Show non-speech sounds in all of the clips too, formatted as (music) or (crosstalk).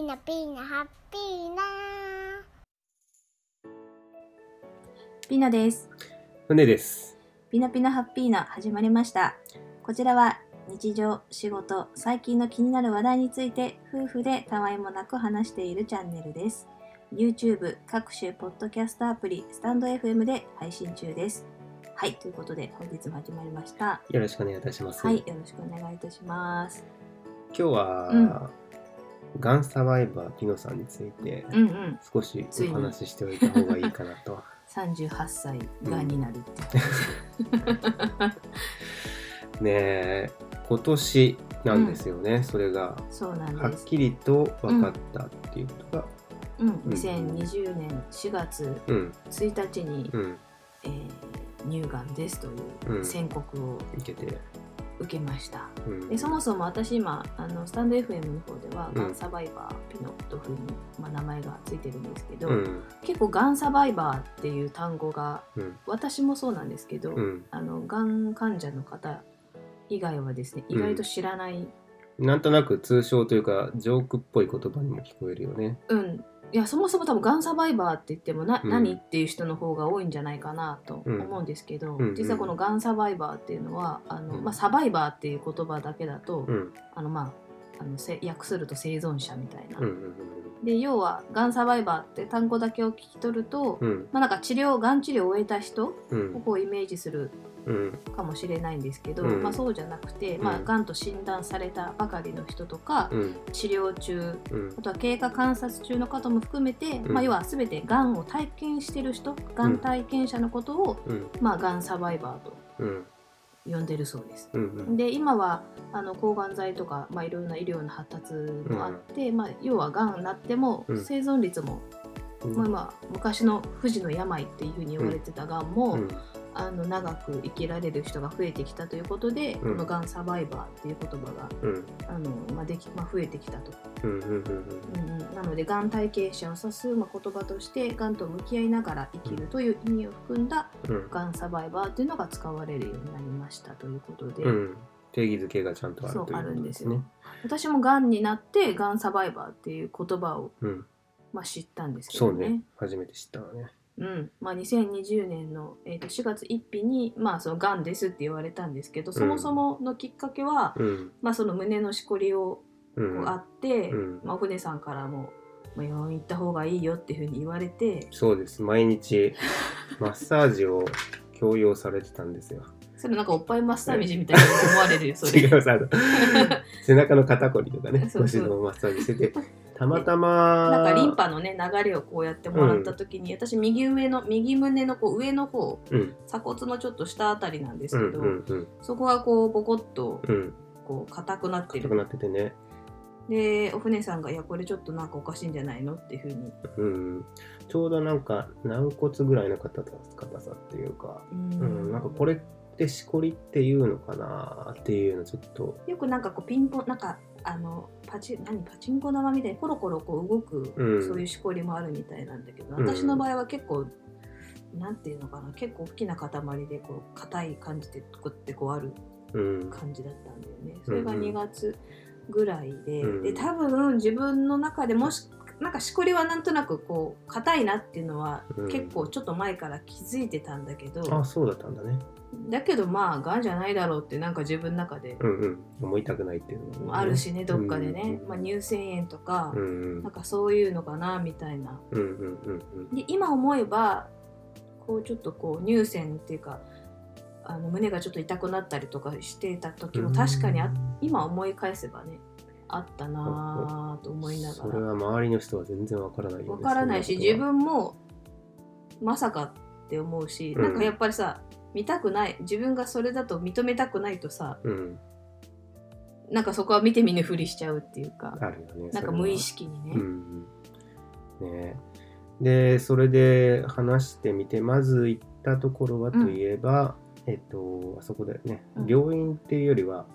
ーナピーナハッピーナピノです。船です。ピノピノハッピーナ始まりました。こちらは日常、仕事、最近の気になる話題について夫婦でたわいもなく話しているチャンネルです。YouTube、各種ポッドキャストアプリ、スタンド FM で配信中です。はい、ということで本日も始まりました。よろしくお願いいたします。はい、よろしくお願いいたします。今日は、うんガンサバイバーピノさんについてうんうん。少しお話ししておいた方がいいかなと。(laughs) 38歳がんになるってねえ、今年なんですよね、それが。そうなんはっです。きりと分かったっていうことが。うん、2020年4月うん、1日に、うん、えー乳がんですといううん宣告をいけて。受けました。うん、でそもそも私今あのスタンド FM の方では、うん。がんサバイバーピノというふうに、まあ、名前がついてるんですけど、うん、結構がんサバイバーっていう単語がうん、私もそうなんですけど、うん。あのがん患者の方以外はですね意外と知らない、なんとなく通称というか、ジョークっぽい言葉にも聞こえるよね。うん、いやそもそも多分がんサバイバーって言ってもな、うん。何っていう人の方が多いんじゃないかなと思うんですけど、うん。実はこのがんサバイバーっていうのはあの、うん。まあ、サバイバーっていう言葉だけだと、うん、あのまああのせ訳すると生存者みたいな。で要はがんサバイバーって単語だけを聞き取ると、うん、まあなんか治療がん治療を終えた人うん、をこうイメージするうん、かもしれないんですけど、うん。まあ、そうじゃなくて、まあ、うん。がんと診断されたばかりの人とか、うん、治療中うん。あ、とは経過観察中の方も含めて、うん。まあ、要は全てがんを体験してる人がん。体験者のことを、うん、まあ、がんサバイバーとうん、呼んでるそうです。うん、で今はあの抗がん剤とか、まあ、いろんな医療の発達もあって、まあ、要はがんになってもうん。生存率も、うん、まあ、まあ昔の不治の病っていうふうに言われてたがんも、うん、あの長く生きられる人が増えてきたということで、うん。このがんサバイバーっていう言葉がうん、あの、まあできまあ、増えてきたと。なので、がん体験者を指す、まあ、言葉として、がんと向き合いながら生きるという意味を含んだ、うん、がんサバイバーというのが使われるようになりましたということで、うん、定義づけがちゃんとあるということですすね。私もがんになって、がんサバイバーっていう言葉を、うん、まあ、知ったんですけそうどね。ね、初めて知ったわね。うんまあ、2020年の、えー、と4月1日に、まあ、そのがんですって言われたんですけど、そもそものきっかけは、うん、まあ、その胸のしこりをう、こうんあって、うんまあ、お船さんからも、まあ、病院行った方がいいよっていうふうに言われて、そうです。毎日 (laughs) マッサージを強要されてたんですよ。それなんかおっぱいマッサージみたいに思われるよ、それ。違う背中の肩こりとかね、腰のマッサージしてて、たまたま、なんかリンパのね流れをこうやってもらった時に、私右上の右胸のこう上の方うん、鎖骨のちょっと下あたりなんですうん、けど、うん、うん、そこがこうボコッとうん、こう硬くなって硬くなるっててね。でお船さんが「いやこれちょっとなんかおかしいんじゃないの?」っていうふうに。うん、ちょうどなんか軟骨ぐらいの硬さ硬さっていうか、ううんん、なんかこれってしこりっていうのかなっていうのちょっと、よくなんかこうピンポンなんかあのパチ何パチンコ玉みたいにコロコロこう動く、うん。そういうしこりもあるみたいなんだけどうん。私の場合は結構、なんていうのかな結構大きな塊でこう硬い感じでこうってこうあるうん、感じだったんだよね。それがうんうん。2月ぐらいで、うん。で多分自分の中でもしなんかしこりはなんとなくこう硬いなっていうのは、うん。結構ちょっと前から気づいてたんだけどあ、そうだったんだね。だけどまあがんじゃないだろうってなんか自分の中でうんうん、思いたくないっていうのもね。あるしねどっかでね、うんまあ、乳腺炎とか、うんうん。なんかそういうのかなみたいな。うんうんうんで今思えばこうちょっとこう乳腺っていうかあの胸がちょっと痛くなったりとかしてた時も確かにあ今思い返せばねあったなぁと思いなそれがらは周りの人は全然わからないよわねからないし自分もまさかって思うし、うん。なんかやっぱりさ見たくない自分がそれだと認めたくないとさうん。なんかそこは見て見ぬふりしちゃうっていうかあるよねなんか無意識にね、うんうん。ね。でそれで話してみてまず行ったところはといえば、えっとあそこだよね、うん。病院っていうよりは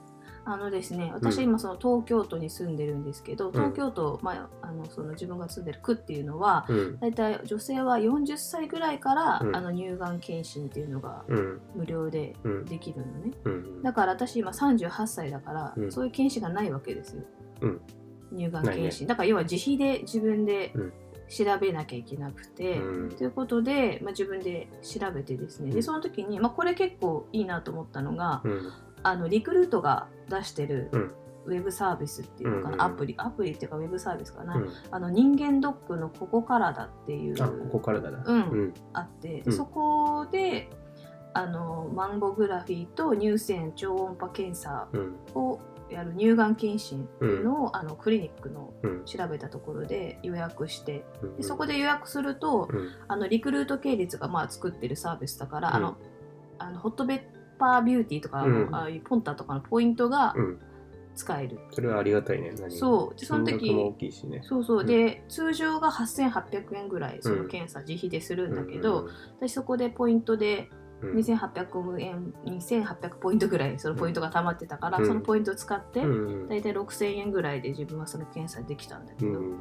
あのですね、私うん。今その東京都に住んでるんですけど、東京都、まあ、あのその自分が住んでる区っていうのは、うん。大体女性は40歳ぐらいから、うん。あの乳がん検診っていうのがうん。無料でうん。できるのね。うん。だから私今38歳だから、うん。そういう検診がないわけですよ。うん。乳がん検診、だから要は自費で自分でうん。調べなきゃいけなくて、うん。ということで、まあ、自分で調べてですね、うん。でその時に、まあ、これ結構いいなと思ったのが、うんあのリクルートが出してるうん。ウェブサービスっていうのかな、うんアプリアプリっていうかウェブサービスかな、うん。あの人間ドックのここからだっていうあここからだな。うん。うん。あって、でうん。そこであのマンボグラフィーと乳腺超音波検査うん。をやる乳がん検診うん。の,、あのクリニックのうん。調べたところで予約してうん。でそこで予約するとうん。あのリクルート系列がまあ作ってるサービスだから、うん。あのあのホットペッパービューティーとか、うん。ああいうポンタとかのポイントがうん。使える、それはありがたいね何そう。でその時金額も大きいしね。そうそう、うん。で通常が8800円ぐらいその検査自費でするんだけど、私そこでポイントでうん。2800円2800ポイントぐらいそのポイントが溜まってたから、うん。そのポイントを使って、うんだいたい6000円ぐらいで自分はその検査できたんだけど、うん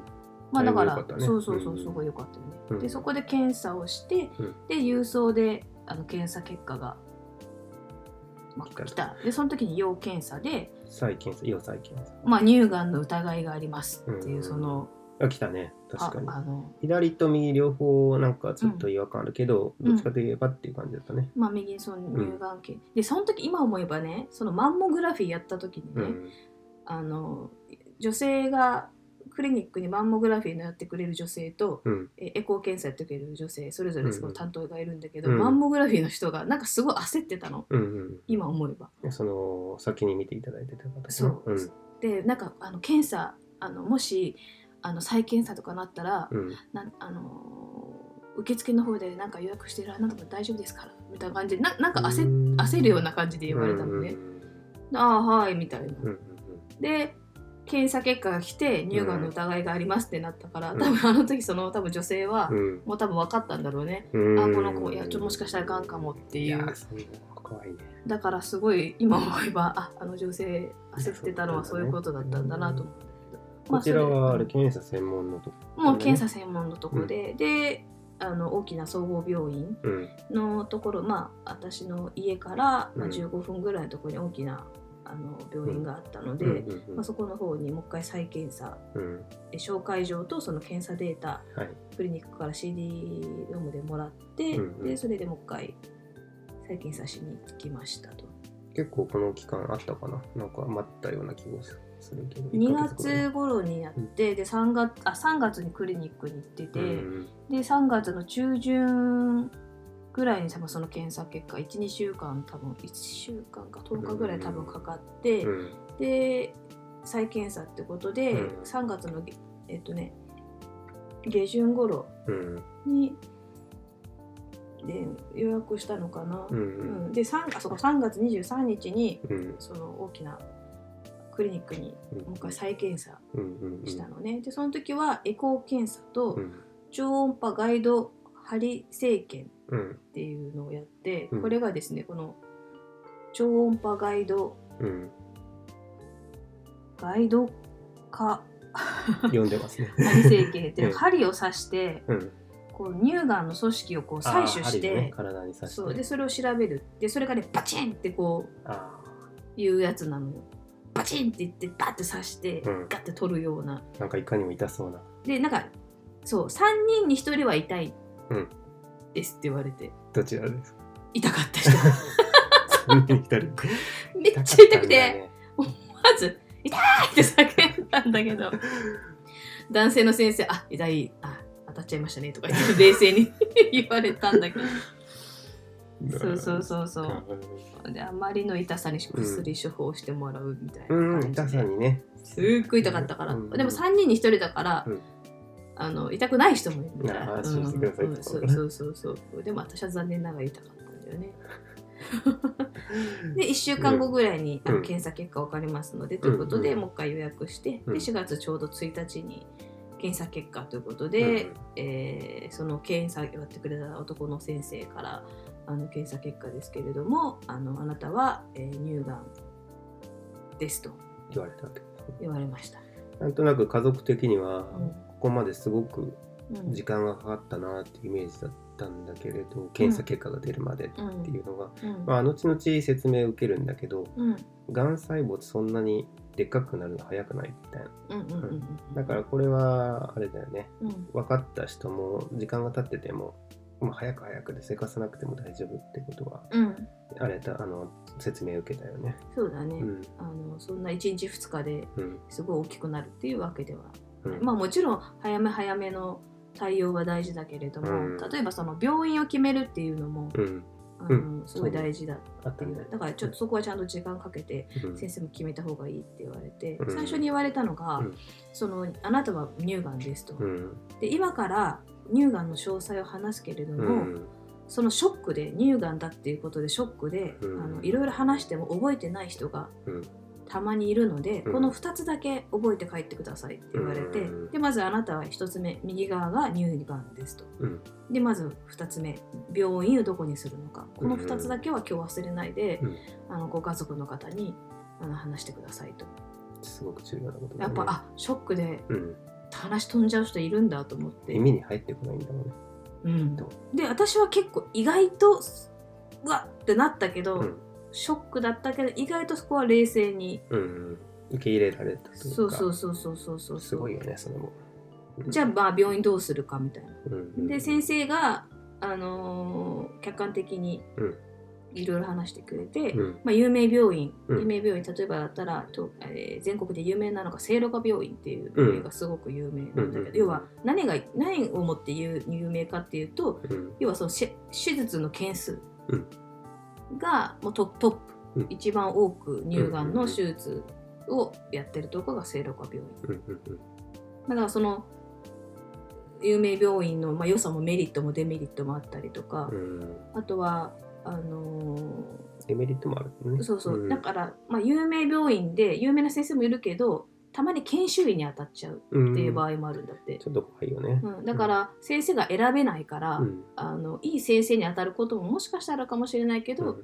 まあだからだいぶ良かったね。そうそうそううんすごい良かったよね、うん。でそこで検査をして、うん。で郵送であの検査結果が、まあ、来た。でその時に要検査で、再検査要再検査。まあ、乳がんの疑いがありますっていう、うん。そのあ来たね。あ確かに。あの左と右両方なんかちょっと違和感あるけど、うん。どっちかといえばっていう感じだったね。まあ、右にその乳がん系、でその時今思えばねそのマンモグラフィーやった時にね、うん。あの女性がクリニックにマンモグラフィーのやってくれる女性とうん。えエコー検査やってくれる女性それぞれその担当がいるんだけど、うんマンモグラフィーの人がなんかすごい焦ってたのうん今思えば。うん。その、先に見ていただいてた方そううん。でなんかあの検査あのもしあの再検査とかなったら、うん。なあのー受付の方でなんか予約してるあなたも大丈夫ですからみたいな感じでななんか焦うん焦るような感じで言われたのね。ああはいみたいな。うん。うんで検査結果が来て乳がんの疑いがありますってなったから、うん多分あの時その多分女性は、うん。もう多分分かったんだろうね。うん。あこの子いやちょもしかしたらがんかもっていう怖いね。だからすごい今思えばああの女性焦ってたのはそういうことだったんだなと思うんだけど、まこちらはあれ、検査専門のとこ。もう検査専門のところで、であの大きな総合病院うん。のところまあ私の家から、まあ、うん15分ぐらいのところに大きなあの病院があったので、うんうんまあ、そこの方にもう一回再検査うん。え紹介状とその検査データはい。クリニックから CD ロムでもらって、うんうんでそれでもう一回再検査しに行きましたと。結構この期間あったかな？なんか待ったような気がするけど。2 1ヶ月頃にやって、で 3, 月あ3月にクリニックに行ってて、うんで3月の中旬ぐらいに多分その検査結果12週間多分1週間か10日ぐらい多分かかって、うん。で再検査ってことで、うん3月のえっとね下旬頃うん。にで予約したのかな、うん。ううんん。で 3, あそうか3月23日にうん。その大きなクリニックにもう一回再検査。したのね、でその時はエコー検査とうん。超音波ガイド針生検うん。っていうのをやって、うん。これがですねこの超音波ガイドうん。ガイド化。読ん。でますね。針生検ってうん。針を刺してうん。こう乳がんの組織をこう採取して、ね体に刺して。そう。でそれを調べる。でそれがねバチンってこあういうやつなのよ。バチンって言ってバッて刺して、うん。ガッて取るような。ーなんかいかにも痛そうな。でなんかそう3人に1人は痛い。うんですって言われて、どちらですか？痛かった人。めっちゃ痛くて、ね。まず「痛い!」って叫んだんだけど。男性の先生「あ痛いあ当たっちゃいましたね」とか言って冷静に (laughs) 言われたんだけど。そうそうそうそう。であまりの痛さに薬処方してもらうみたいなうん、感じで、痛さにね。すっごい痛かったから、うんでも3人に1人だから、うんあの痛くない人もいるみたいあな、安心してくださいうんそうそうそうそう。でも私は残念ながら痛かった。んだよねで1週間後ぐらいに、あのうん検査結果分かりますので、ということで、うんもう一回予約して、うん。で4月ちょうど1日に検査結果ということで、えーその検査やってくれた男の先生からあの検査結果ですけれどもあのあなたは、えー乳がんですと。言われた言われました。なんとなく家族的には、うんここまですごくうん。時間がかかったなっていうイメージだったんだけれど、検査結果が出るまでっていうのが、うん。まあ後々説明を受けるんだけどうん。がん細胞ってそんなにでっかくなるの早くないみたいな。だからこれはあれだよね。うん。分かった人も時間が経っててももう早く早くでせかさなくても大丈夫ってことはうん。あれだあの説明を受けたよね。そうだね、うん。あのそんな1日2日でうん。すごい大きくなるっていうわけではうん。まあもちろん早め早めの対応は大事だけれども、うん。例えばその病院を決めるっていうのも、うん。あうのすごい大事だっていうだからちょっとそこはちゃんと時間かけてうん。先生も決めた方がいいって言われて、うん。最初に言われたのが、うん。そのあなたは乳がんですと、うん。で今から乳がんの詳細を話すけれども、うん。そのショックで乳がんだっていうことでショックで、うん。あのいろいろ話しても覚えてない人がうんたまにいるので、うん。この2つだけ覚えて帰ってくださいって言われて、うん。でまずあなたは1つ目右側が乳がんですと。うん。でまず2つ目病院をどこにするのか。この2つだけは今日忘れないで、うん。あのご家族の方にあの話してくださいと。すごく重要なことだね。やっぱ、あショックでうん。話飛んじゃう人いるんだと思って、耳に入ってこないんだもんね。うん。どで私は結構意外とうわっってなったけど、うんショックだったけど意外とそこは冷静に。うんうん。受け入れられたというか。そうそうそうそうそうそう。すごいよねそれもうんじゃあまあ病院どうするかみたいな。うんうん。で先生が、あのー客観的にうん。いろいろ話してくれて、うん。まあ、有名病院、うん。有名病院例えばだったらと、えー全国で有名なのが聖路加病院っていう病院がすごく有名なんだけど、うん。要は何が何をもって有有名かっていうとうん。要はそのし手術の件数。うんがもうトトップ、うん。一番多く乳がんの手術をやってるところが聖路加病院。だからその有名病院の、まあ、良さもメリットもデメリットもあったりとか、うん。あとはあのデメリットもあるのね。ーそうそう、ん。だから、まあ、有名病院で有名な先生もいるけどたまに研修医に当たっちゃううん。っていう場合もあるんだって、ちょっと怖いよね。うん。だから先生が選べないから、うん。あのいい先生に当たることももしかしたらあるかもしれないけど、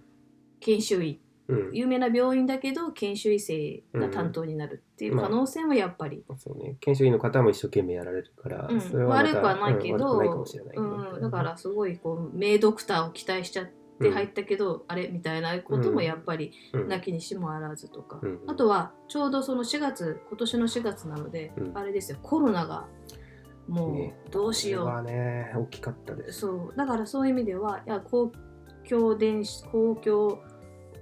研修医。うん。有名な病院だけど研修医生が担当になるっていう可能性もやっぱり、そうね。研修医の方も一生懸命やられるからうん。それはまた悪くはないけど。うん、だからすごいこう名ドクターを期待しちゃって入ったけど、あれみたいなこともやっぱりうん。なきにしもあらずとか、うんあとはちょうどその4月今年の4月なので、うん。あれですよコロナがもね。うどうしよう、これはね大きかったです。そう。だからそういう意味ではいや公共電子公共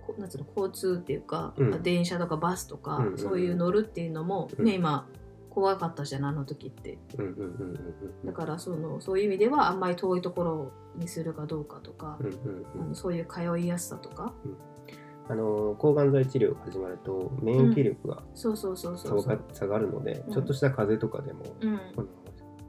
こなんつうの交通っていうか、うん。電車とかバスとか、うんうんうん。そういう乗るっていうのも、うん。ね今怖かったじゃんあの時って。うんうんうんうんうん。だからそのそういう意味ではあんまり遠いところにするかどうかとかう、んうんうん。あのそういう通いやすさとか。あの抗がん剤治療が始まると免疫力がそうそうそうそ下うそう。が下がるので、うん。ちょっとした風邪とかでも、うん。この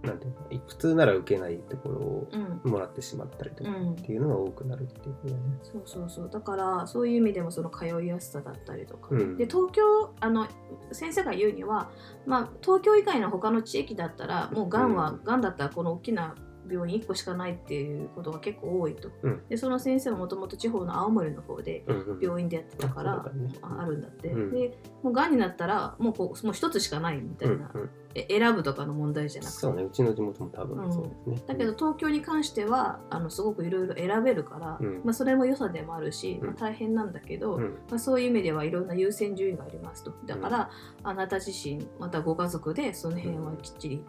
なんていうの普通なら受けないところをうん。もらってしまったりとかうんっていうのが多くなるっていうことだね。そうそうそう。だからそういう意味でもその通いやすさだったりとか、うん。で東京あの先生が言うには、まあ、東京以外の他の地域だったらもうがんは、うん。がんだったらこの大きな病院1個しかないっていうことが結構多いと、うん。でその先生はもともと地方の青森の方でうんうん病院でやってたから、あるんだって、うん。でもうがんになったらもうこうもう一つしかないみたいな、うんうんえ選ぶとかの問題じゃなくて。そうね、うちの地元も多分そうですね。だけど東京に関してはあのすごくいろいろ選べるから、うん。まあ、それも良さでもあるし、うん。まあ、大変なんだけど、うん。まあ、そういう意味ではいろんな優先順位がありますと。だから、あなた自身またご家族でその辺はきっちり、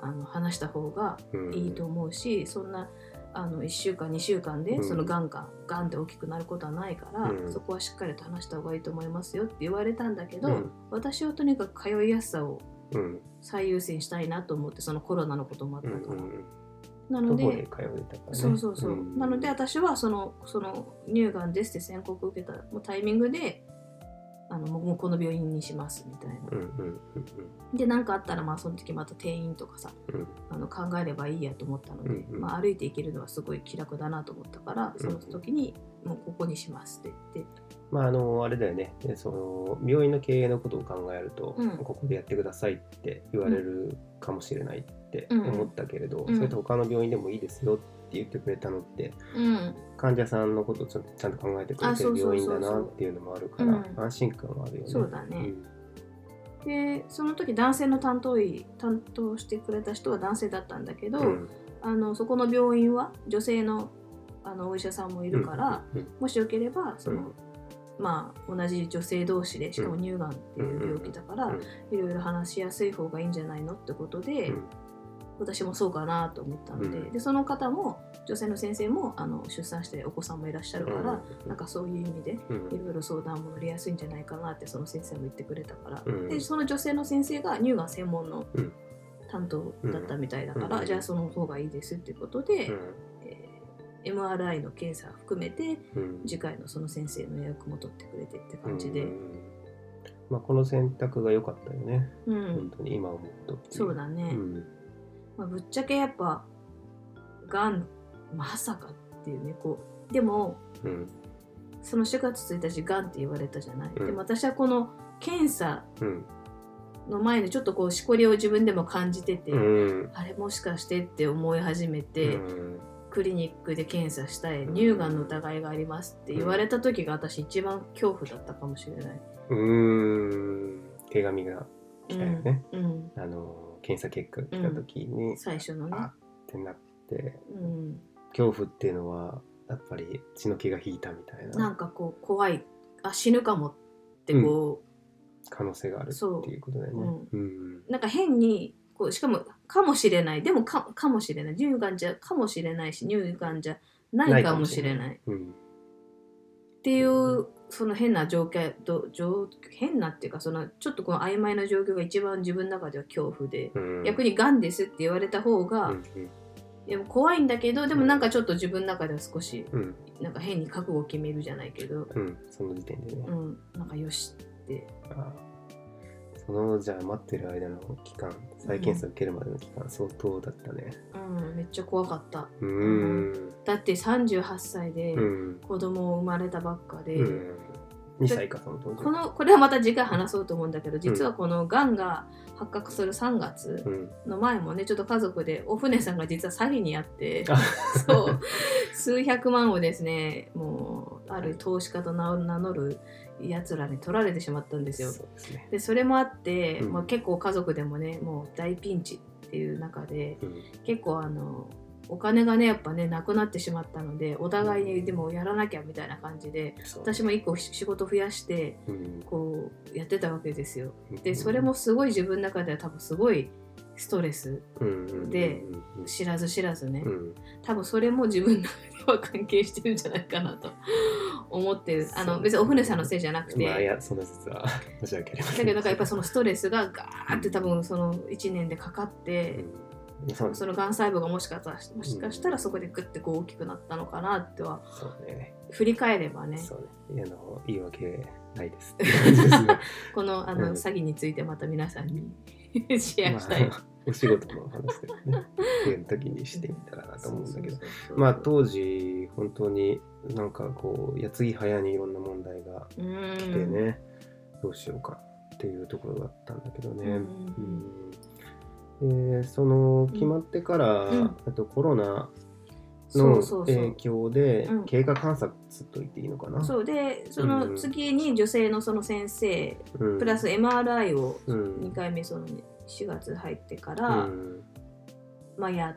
あの話した方がうん。いいと思うし、そんなあの1週間2週間でうん。そのがんががんで大きくなることはないから、うん。そこはしっかりと話した方がいいと思いますよって言われたんだけど、うん。私はとにかく通いやすさをうん。最優先したいなと思ってそのコロナのこともあっうんたから。うんなので。そうそうそう、ん。なので私はそのその乳がんですって宣告を受けたもうタイミングであのもうこの病院にしますみたいな、うんうんで何かあったらまあその時また転院とかさうん。うんあの考えればいいやと思ったので、うんうん。まあ、歩いていけるのはすごい気楽だなと思ったからその時にもうここにしますって言って、まああのあれだよね。でその病院の経営のことを考えると、うん。ここでやってくださいって言われるかもしれないってうん思ったけれど、うん。それと他の病院でもいいですよって言ってくれたのってうん。患者さんのことをちゃんちゃんと考えてくれてる病院だなっていうのもあるからうん安心感はあるよね。そうだね。でその時男性の担当医担当してくれた人は男性だったんだけど、うん。あのそこの病院は女性のあのお医者さんもいるから、うん。もしよければその、まあ同じ女性同士でしかも乳がんっていう病気だから、うん。いろいろ話しやすい方がいいんじゃないのってことで、うん私もそうかなと思ったので,、うん。でその方も女性の先生もあの出産してお子さんもいらっしゃるから、うん。なんかそういう意味でうん。いろいろ相談も乗りやすいんじゃないかなってその先生も言ってくれたから、うん。でその女性の先生が乳がん専門のうん。担当だったみたいだから、うん。じゃあその方がいいですっていうことで、うん。えー MRI の検査含めてうん。次回のその先生の予約も取ってくれてって感じで、うん。まあ、この選択が良かったよね、うん。本当に今思うとそうだね、うんまあ、ぶっちゃけやっぱがんまさかっていうねこう。でもうん。その4月1日がんって言われたじゃない、うん。でも私はこの検査うん。の前にちょっとこうしこりを自分でも感じてて、うん。あれもしかしてって思い始めて、うん。クリニックで検査したいうん。乳がんの疑いがありますって言われた時が私一番恐怖だったかもしれない。うーん。手紙が来たよね、うん、あの検査結果が来た時に、最初のね。あってなってうん、恐怖っていうのはやっぱり血の気が引いたみたいな。なんかこう怖いあ死ぬかもってこ可能性があるそうっていうことだよね。う。ん。う、なんか変にこうしかもかもしれない。でもかかもしれない。乳がんじゃかもしれないし乳がんじゃないかもしれない。うん。っていうその変な状況と状変なっていうかそのちょっとこの曖昧な状況が一番自分の中では恐怖で、うん、逆にがんですって言われた方が、うんいや怖いんだけどでもなんかちょっと自分の中では少しうん。なんか変に覚悟を決めるじゃないけど、うん、その時点でね。うん、なんかよしって。あそのじゃあ待ってる間の期間再検査受けるまでの期間、相当だったね。うんめっちゃ怖かった。うーん。だって38歳でうん。子供を生まれたばっかで、うん。2歳かその当時。このこれはまた次回話そうと思うんだけど実はこのがんが発覚する3月うん。の前もねちょっと家族でお船さんが実は詐欺にあってあ。そう。数百万をですねもうある投資家と名乗るやつらに取られてしまったんですよ。そうですね。でそれもあって、うんまあ、結構家族でもねもう大ピンチっていう中でうん結構あのお金がねやっぱねなくなってしまったのでお互いにでもやらなきゃみたいな感じでそう私も一個仕事増やしてうんこうやってたわけですよ。うんでそれもすごい自分の中では多分すごいストレスうんでうん知らず知らずね、うん。多分それも自分の中では関係してるんじゃないかなと思ってる。あの別にお船さんのせいじゃなくて、まあいやその説は (laughs) 申し訳ありません。だけどなんかやっぱそのストレスがガーって多分その1年でかかって、うん。そのがん細胞がもしかしたらもしかしたらそこでグッてこう大きくなったのかなってはね。振り返ればね。そうね。あの言い訳ないです。(laughs) このあの、うん。詐欺についてまた皆さんに (laughs) シェアしたい。ま (laughs) あお仕事の話でね、っていう時にしてみたらなと思うんだけど。そうそうそうまあ当時本当になんかこう矢継ぎ早にいろんな問題がうん来てね、どうしようかっていうところだったんだけどね。うんうんでその決まってから、うんあとコロナの影響でうん。経過観察と言っていいのかな？そうでその次に女性のその先生うん。プラス MRI をうん。2回目その4月入ってかうら、ん。まあ、やっ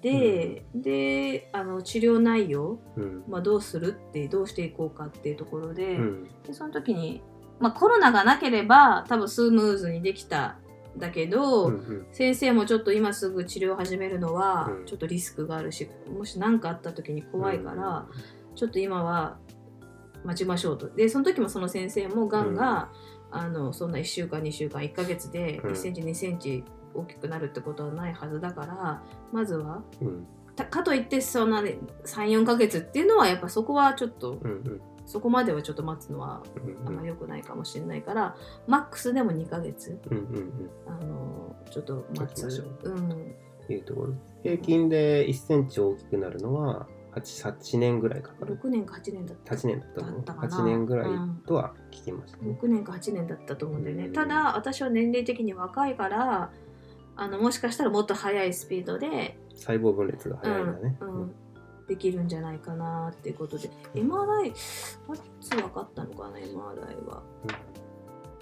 て、であの治療内容、うん。まあ、どうするってどうしていこうかっていうところで,、うん。でその時に、まあ、コロナがなければ多分スムーズにできたんだけど、うんうん。先生もちょっと今すぐ治療を始めるのはうん。ちょっとリスクがあるし、もし何かあった時に怖いから、ちょっと今は待ちましょうと。で、その時もその先生もがんが、あのそんな1週間、2週間、1ヶ月でうん。1センチ、2センチ大きくなるってことはないはずだから、まずは、かといってそんな、ね、3、4ヶ月っていうのは、やっぱそこはちょっと、うんうんそこまではちょっと待つのはうんあんま良くないかもしれないから、マックスでも2ヶ月、うんうんうん。あのちょっと待つ。待ちましょう。ん。いうところ。平均で1センチ大きくなるのは 8, 8年ぐらいかかる？6年か8年だった。8年だったの？だったかな。8年ぐらいうんとは聞きました。ね、6年か8年だったと思うんだよね、うん。ただ私は年齢的に若いからあのもしかしたらもっと速いスピードで、細胞分裂が早いんだね、うんうんできるんじゃないかなっていうことで。MRI いつ分かったのかな MRI は。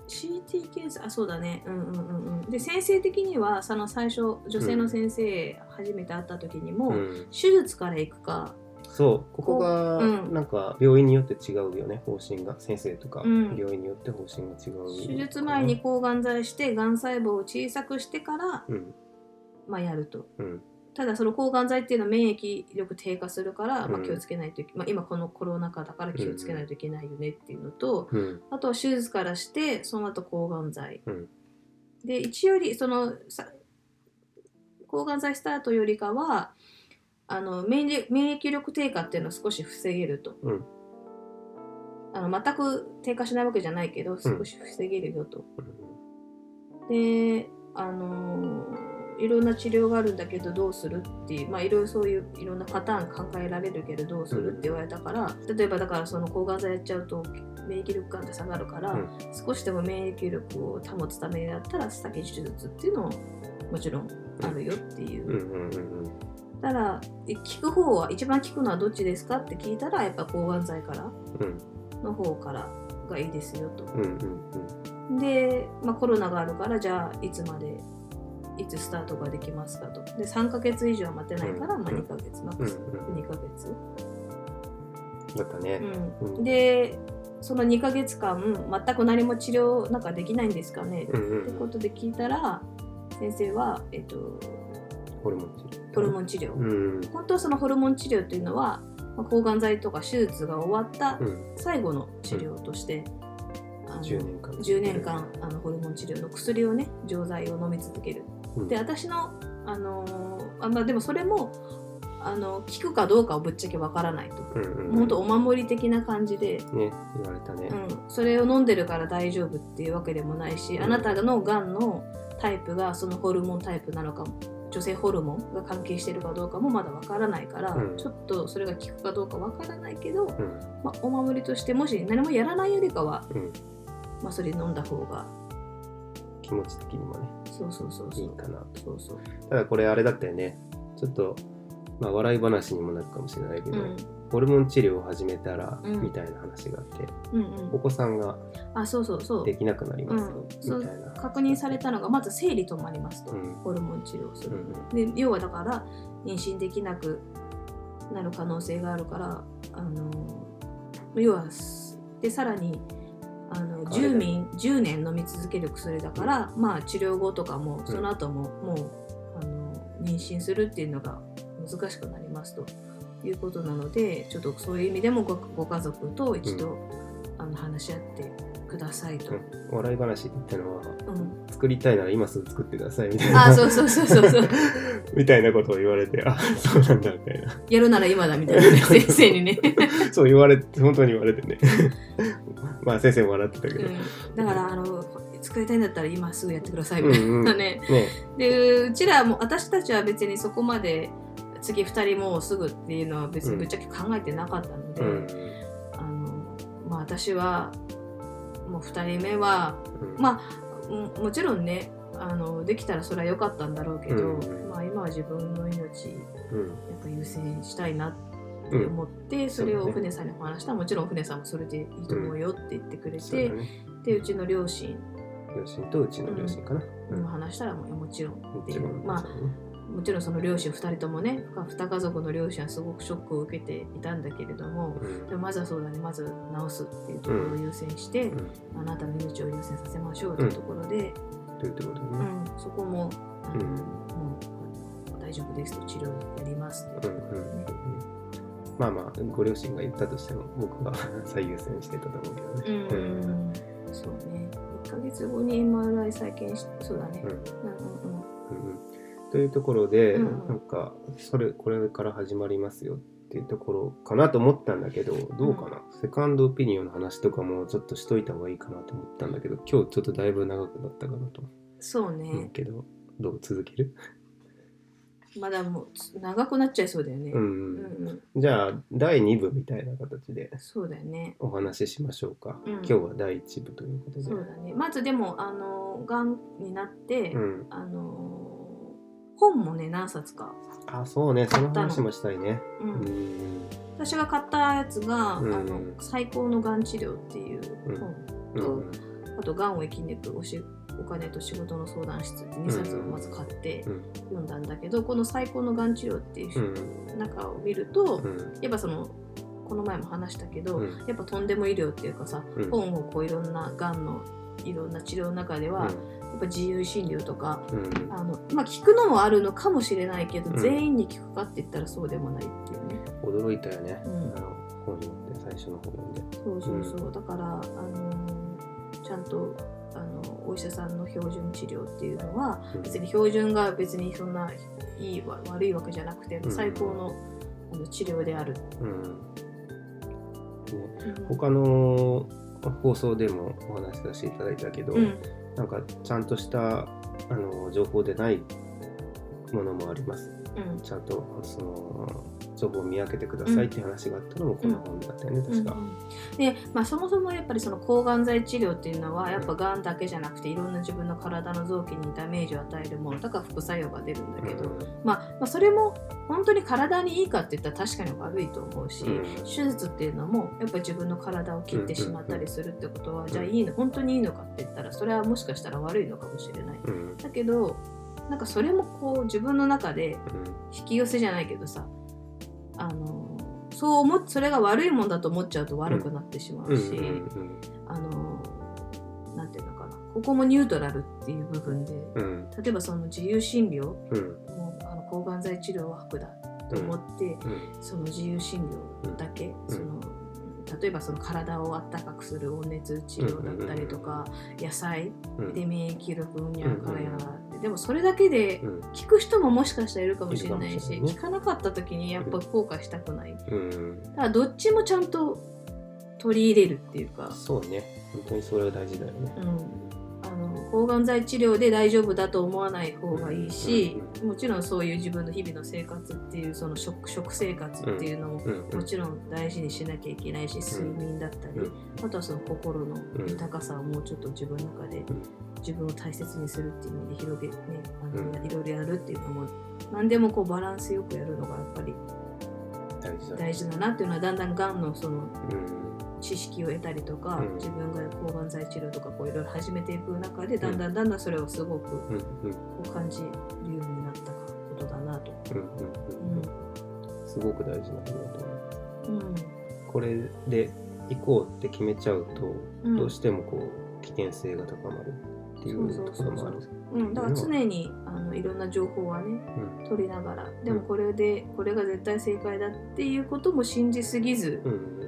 CT 検査あそうだね。うんうんうんうん。で先生的にはその最初女性の先生初めて会った時にも、うん。手術から行くか。そう。ここがうん。なんか病院によって違うよね。方針が。先生とかうん。病院によって方針が違う。手術前に抗がん剤してがん細胞を小さくしてから、うん。まあ、やると。うんただその抗がん剤っていうのは免疫力低下するから、まあ、うん気をつけないといけ、まあ、今このコロナ禍だから気をつけないといけないよねっていうのと、うんあとは手術からしてその後抗がん剤、うん。で一よりそのさ抗がん剤スタートよりかはあの免疫力低下っていうのは少し防げると、うん。あの全く低下しないわけじゃないけど少し防げるよと、うん。であのいろんな治療があるんだけどどうするっていうまあいろいろそういういろんなパターン考えられるけどどうするって言われたから、例えばだからその抗がん剤やっちゃうと免疫力が下がるから、うん。少しでも免疫力を保つためだったら先手術っていうのももちろんあるよっていう。うん。うん。うん。うん。ただ聞く方は一番聞くのはどっちですかって聞いたらやっぱ抗がん剤からうん。の方からがいいですよと。うん。うん。で、まあ、コロナがあるからじゃあいつまでいつスタートができますかと。で3ヶ月以上は待てないから、まあ、うん2ヶ月マックスうん2ヶ月、だったね。うん。うん。でその2ヶ月間全く何も治療なんかできないんですかね、うんうん。ってことで聞いたら先生は、えっと、ホルモン治療。ホルモン治療、うん本当はそのホルモン治療っていうのは、まあ、抗がん剤とか手術が終わったうん。最後の治療として、あの10年間。10年間あのホルモン治療の薬をね錠剤を飲み続ける。うん。で私の、あのーあまあ、でもそれもあの効くかどうかはぶっちゃけわからないと。うんうんうん。もうほんとお守り的な感じで、ね言われたね。うん、それを飲んでるから大丈夫っていうわけでもないし、うんあなたのがんのタイプがそのホルモンタイプなのかも女性ホルモンが関係してるかどうかもまだわからないから、うんちょっとそれが効くかどうかわからないけど、うん。まあ、お守りとしてもし何もやらないよりかは、うん。まあ、それ飲んだ方が気持ち的にもねそうそうそうそいいうかなと。そうそう。ただこれあれだったよね。ちょっとまあ笑い話にもなるかもしれないけど、うん。ホルモン治療を始めたら、うん。みたいな話があってうんお子さんがうんあそうそうそう。できなくなりますよ、うん。みたいな。確認されたのがまず生理止まりますと、うん。ホルモン治療をする、うんで要はだから妊娠できなくなる可能性があるからあの要はでさらにあの体10年 ,10 年飲み続ける薬だから、まあ治療後とかもその後も、もうあの妊娠するっていうのが難しくなりますということなのでちょっとそういう意味でもごご家族と一度、あの話し合ってくださいと。うん。笑い話ってのはうん。作りたいなら今すぐ作ってくださいみたいな。あそうそうそうそう。そ (laughs) うみたいなことを言われてあそうなんだみたいな。やるなら今だみたいな。ね (laughs) 先生にね、そう言われて本当に言われてね (laughs) まあ先生も笑ってたけど、うん、だからあの作りたいんだったら今すぐやってくださいみたいうん。うんなね、ね。でうちらも私たちは別にそこまで次2人もうすぐっていうのは別にぶっちゃけ考えてなかったので、うん。あのまあ、私はもう2人目はうん。まあももちろんねあのできたらそれは良かったんだろうけど、うん。まあ、今は自分の命やうん。っぱ優先したいなってうん。思って、それをお船さんにお話したらもちろんお船さんもそれでいいと思うよって言ってくれて、そうだね。でうちの両親両親とうちの両親かな、にも話したらもうもちろんっていう、もちろんまあもちろんその両親2人ともね2家族の両親はすごくショックを受けていたんだけれども、うん。でもまずはそうだねまず治すっていうところを優先して、うん。あなたの命を優先させましょうというところで、というんね、そこもうん。もう大丈夫ですと治療やりますっていうところでね、まあまあご両親が言ったとしても僕が最優先してたと思うけどね。うん、うん。そうね。1ヶ月後に MRI 再建してそうだね、うん。うんうんう。んうん。というところで、うん。なんかそれこれから始まりますよっていうところかなと思ったんだけどどうかな、セカンドオピニオンの話とかもちょっとしといた方がいいかなと思ったんだけど今日ちょっとだいぶ長くなったかなと。そうね、思うけど、どう？続ける？まだもうつ長くなっちゃいそうだよね。うん、うん。うんじゃあ第2部みたいな形でそうだよね。お話ししましょうか、うん。今日は第1部ということで。そうだね。まずでも、あの、がんになって、うん、あの、本もね、何冊か。あそうね。その話もしたいね。うん。うん私が買ったやつが、うんあの最高のがん治療っていううん本うん。と、あと「がんを生き抜くおしお金と仕事の相談室」って2冊をまず買ってうん。読んだんだけど、この「最高のがん治療」っていううん。中を見ると、うん。やっぱそのこの前も話したけど、うん。やっぱとんでも医療っていうかさ、うん。本をこういろんながんのいろんな治療の中では、やっぱ自由診療とかうん。あの、まあ、聞くのもあるのかもしれないけど、うん全員に聞くかって言ったらそうでもないっていうね。驚いたよね、うん。あの本読んで最初の本読んで。そうそうそう、だから、あのーちゃんとあのお医者さんの標準治療っていうのはうん。別に標準が別にそんないいわ悪いわけじゃなくて、うん。最高のあの治療である。うん。ね、うん。他の放送でもお話しさせていただいたけど、うん。なんかちゃんとしたあの情報でないものもありますうん。ちゃんとその情報を見分けてくださいっていう話があったのもこの本だったよね、確か。で、まあ、そもそもやっぱりその抗がん剤治療っていうのはやっぱがんだけじゃなくていろんな自分の体の臓器にダメージを与えるものだから副作用が出るんだけど、まあ、まあそれも本当に体にいいかって言ったら確かに悪いと思うし、うん。手術っていうのもやっぱり自分の体を切ってしまったりするってことは、じゃあいいの本当にいいのかって言ったらそれはもしかしたら悪いのかもしれない。うんうん。だけどなんかそれもこう自分の中で引き寄せじゃないけどさあのそう思っそれが悪いもんだと思っちゃうと悪くなってしまうし、あのなんていうのかな。ここもニュートラルっていう部分でうん。例えばその自由診療うん。もうあの抗がん剤治療は悪だと思って、うん。その自由診療だけ、うん。その例えばその体をあったかくする温熱治療だったりとか、野菜うん。で免疫力うんにゃらかんやらって、でもそれだけでうん。聞く人ももしかしたらいるかもしれないしいるかもしれないね。聞かなかった時にやっぱ後悔したくない、うん。だからどっちもちゃんと取り入れるっていうか、そうね。本当にそれが大事だよね。うん、抗がん剤治療で大丈夫だと思わない方がいいし、もちろんそういう自分の日々の生活っていうその食食生活っていうのもうん。うん。もちろん大事にしなきゃいけないし睡眠だったり、うん。あとはその心の豊かさをもうちょっと自分の中で自分を大切にするっていう意味で広げねあの、うん。いろいろやるっていうのも何でもこうバランスよくやるのがやっぱり大事だね。大事だなっていうのはだんだんがんのそのうん知識を得たりとか、うん。自分が抗がん剤治療とかこういろいろ始めていく中でだんだんだんだんそれをすごくこう感じるようになったことだなと。すごく大事なことだと思う。うん。これで行こうって決めちゃうと、うん。どうしてもこう危険性が高まるっていうところもある。うん、だから常にあのいろんな情報はねうん。取りながら。でもこれでこれが絶対正解だっていうことも信じすぎずうん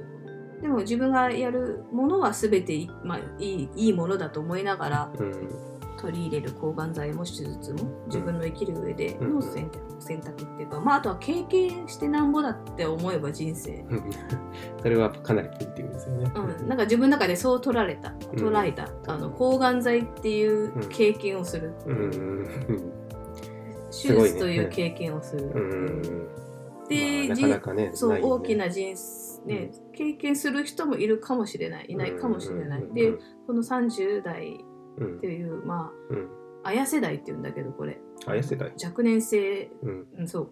でも自分がやるものは全てい,、まあ、いいいいものだと思いながらうん。取り入れる抗がん剤も手術も自分の生きる上でうん。の選択選択っていうか、まあ、あとは経験してなんぼだって思えば人生、うん。それはかなりポジティブですよね。うん、なんか自分の中でそう取られた捉えた、あの抗がん剤っていう経験をする、うん。うん。手術という経験をする、うん。うんで、まあなかなかね、そう、ね。大きな人生、ね経験する人もいるかもしれないいないかもしれない、うんでこの30代うん。っていうまうん。あ綾世代っていうんだけどこれ。あや世代。若年性、うん。うん、そう。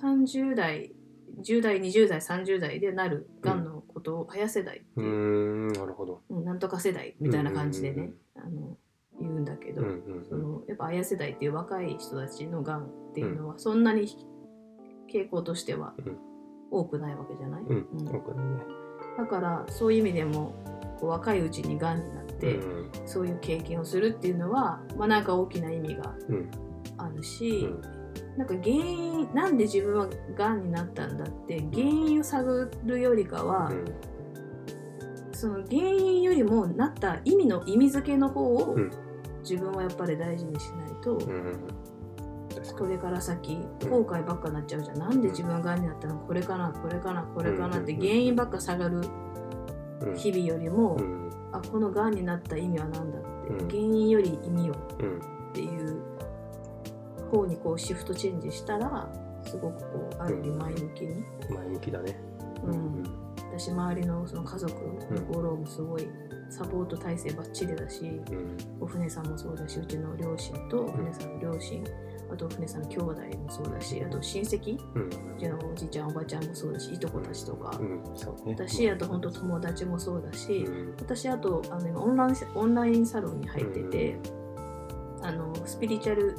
30代10代20代30代でなるがんのことを綾世代っていう、んなるほど。うんなんとか世代みたいな感じでね、あの言うんだけど、うんうんそのやっぱ綾世代っていう若い人たちのがんっていうのはそんなに傾向としてはうん。多くないわけじゃない、うん。うん。そうかね。だからそういう意味でもこう若いうちにがんになって、うん。そういう経験をするっていうのはまあなんか大きな意味がうん。あるし、うん。なんか原因なんで自分はがんになったんだって原因を探るよりかは、その原因よりもなった意味の意味付けの方をうん。自分はやっぱり大事にしないと、これから先後悔ばっかになっちゃうじゃん、なんで自分ががんになったのこれかなこれかなこれかなってうん。原因ばっか探るに。うん。日々よりも、うん。あこのがんになった意味は何だって、うん。原因より意味をうん。っていう方にこうシフトチェンジしたらすごくこうある意味前向きに、前向きだね。うん。私周りのその家族のフォローもすごいサポート体制ばっちりだし、うん。お船さんもそうだしうちの両親とお船さんの両親あと船さんの兄弟もそうだしあと親戚うん。うちのおじいちゃんおばちゃんもそうだしいとこたちとか、うん、そうね。私あと本当友達もそうだし、うん。私あとあの今オンラインオンラインサロンに入ってて、あのスピリチュアル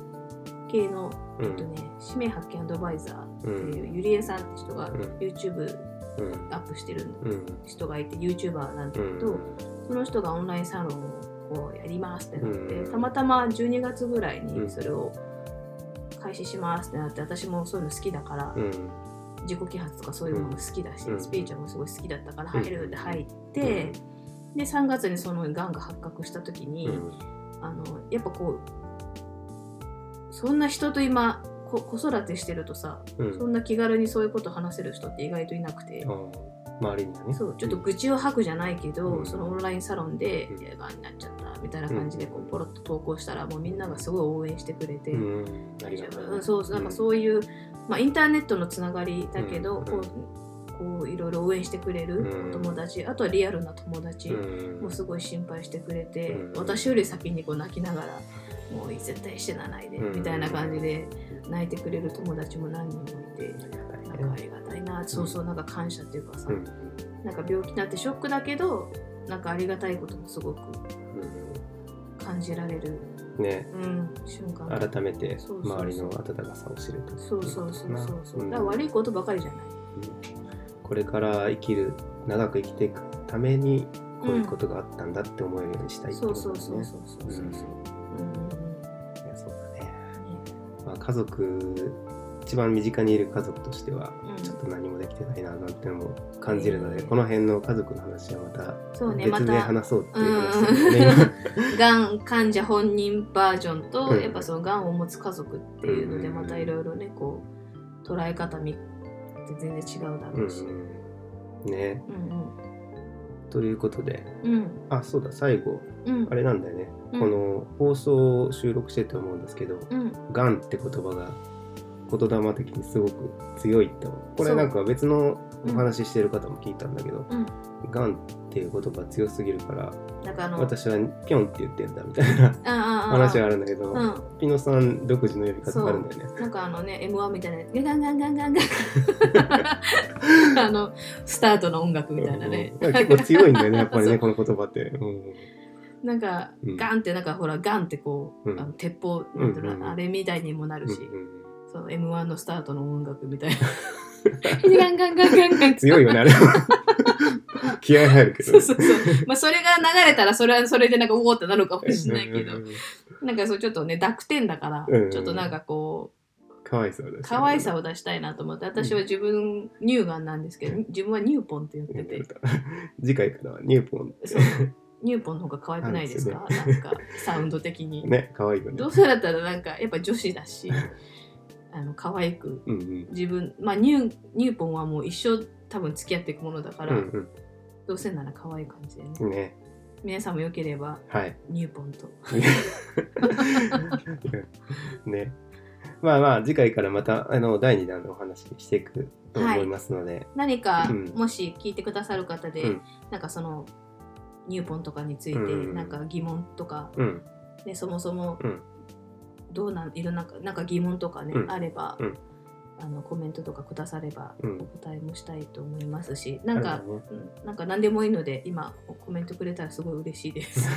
系の、うんえっとね、使命発見アドバイザーっていう、うん。ゆりえさんって人がうん。YouTube うん。アップしてるうん。人がいて YouTuber なんだけど、その人がオンラインサロンをこうやりますってなって、うん。たまたま12月ぐらいうんにそれを開始しますってなって私もそういうの好きだから、うん。自己啓発とかそういうのも好きだし、うん。スピリチュアルもすごい好きだったからうん。入るって入って、で3月にそのがんが発覚した時に、うん。あのやっぱこうそんな人と今こ子育てしてるとさ、うん。そんな気軽にそういうこと話せる人って意外といなくて、周りにはね。そうちょっと愚痴を吐くじゃないけど、うん。そのオンラインサロンでうん「いやがんになっちゃった」みたいな感じでこうポロッと投稿したらもうみんながすごい応援してくれて。うん。あ大丈りがと夫う。んそうなんかそういう、まあ、インターネットのつながりだけど、うん。こうこういろいろ応援してくれる友達、あとはリアルな友達うん。もすごい心配してくれて、うん。私より先にこう泣きながら「もう絶対死なないで」うん。みたいな感じで泣いてくれる友達も何人もいて。なんかありがたいな、そうそうなんか感謝っていうかさ、うん。なんか病気になってショックだけどなんかありがたいこともすごく感じられる、うんね。うん、瞬間。だ改めてそうそうそう。周りの温かさを知るとそうそうそうそうそう、ん。だから悪いことばかりじゃないこれから生きる長く生きていくためにこういうことがあったんだって思えるようにしたいってそうそうことですね。そうそうそうそうそううんうんいやそうだね。まあ、家族一番身近にいる家族としてはうんちょっと何もできてないななんてのも感じるので、うんこの辺の家族の話はまたそうね別で話そうっていう話ですね。がん患者本人バージョンと、うんやっぱそのがんを持つ家族っていうのでうんまたいろいろねこう捉え方みって全然違うだろうし、うんうん。ね。うんということで。うんうん。あそうだ最後。うん。あれなんだよね、うん。この放送を収録してて思うんですけどうん「がん」って言葉が言霊的にすごく強いってこれなんか別のお話ししてる方も聞いたんだけどうん「がん」っていう言葉強すぎるからなんかあの私はピョンって言ってんだみたいな話があるんだけど、うん。ピノさん独自の呼び方があるんだよね。なんかあのね M1 みたいなガンガンガンガンガン。(laughs) あのスタートの音楽みたいなね、うん結構強いんだよねやっぱりねこの言葉って。うん。なんか、うん。ガンってなんかほらガンってこう、うん。あの鉄砲うんうんうん。あれみたいにもなるし、うんうんその M1 のスタートの音楽みたいなガンガンガンガンガン強いよねあれ。(laughs) 気合入るけどそうそうそう。まあそれが流れたらそれはそれでなんかおおってなるかもしれないけど。なんかそうちょっとね濁点だから、ちょっとなんかこ可愛さを出うして可愛さを出したいなと思って私は自分乳がんなんですけど自分はニューポンって言ってて。(laughs) 次回からはニューポン。ってそう。ニューポンの方が可愛くないですか？なんかサウンド的に、ね可愛いよね。どうせだったらなんかやっぱ女子だしあの可愛くうんうん。自分まあニューニューポンはもう一生多分付き合っていくものだから、うんどうせなら可愛い感じでね。うんね。皆さんもよければはい。ニューポンと。(laughs) ね。まあまあ次回からまたあの第2弾のお話していくと思いますので、何か、うん。もし聞いてくださる方で、うん。なんかそのニューポンとかについてうんなんか疑問とか、うん。でそもそもうんどうなんいろんななんか疑問とかね、うん。あれば、うん。あのコメントとかくださればうん。お答えもしたいと思いますしなんか、あるよねうんなんか何でもいいので今コメントくれたらすごい嬉しいです。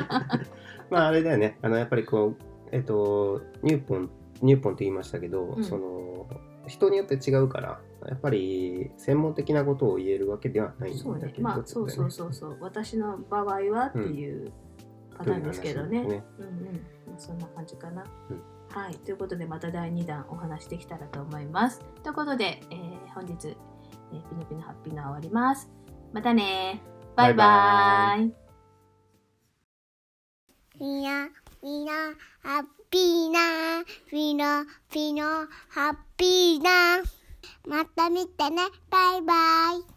(laughs) まああれだよね。あのやっぱりこうえっとニューポンニューポンって言いましたけど、うん。その人によって違うからやっぱり専門的なことを言えるわけではないんだけどそうね、まあそうそうそうそう。私の場合はっていうパターンですけどね。うんうん、まあそんな感じかな。うんはい、ということでまた第2弾お話できたらと思います。ということで、えー本日、えーピノピノハッピーな終わります。またねバイババイみな、みな、ハッピーな、ピノ、ピノ、ハッピーな。また見てね、バイバイ。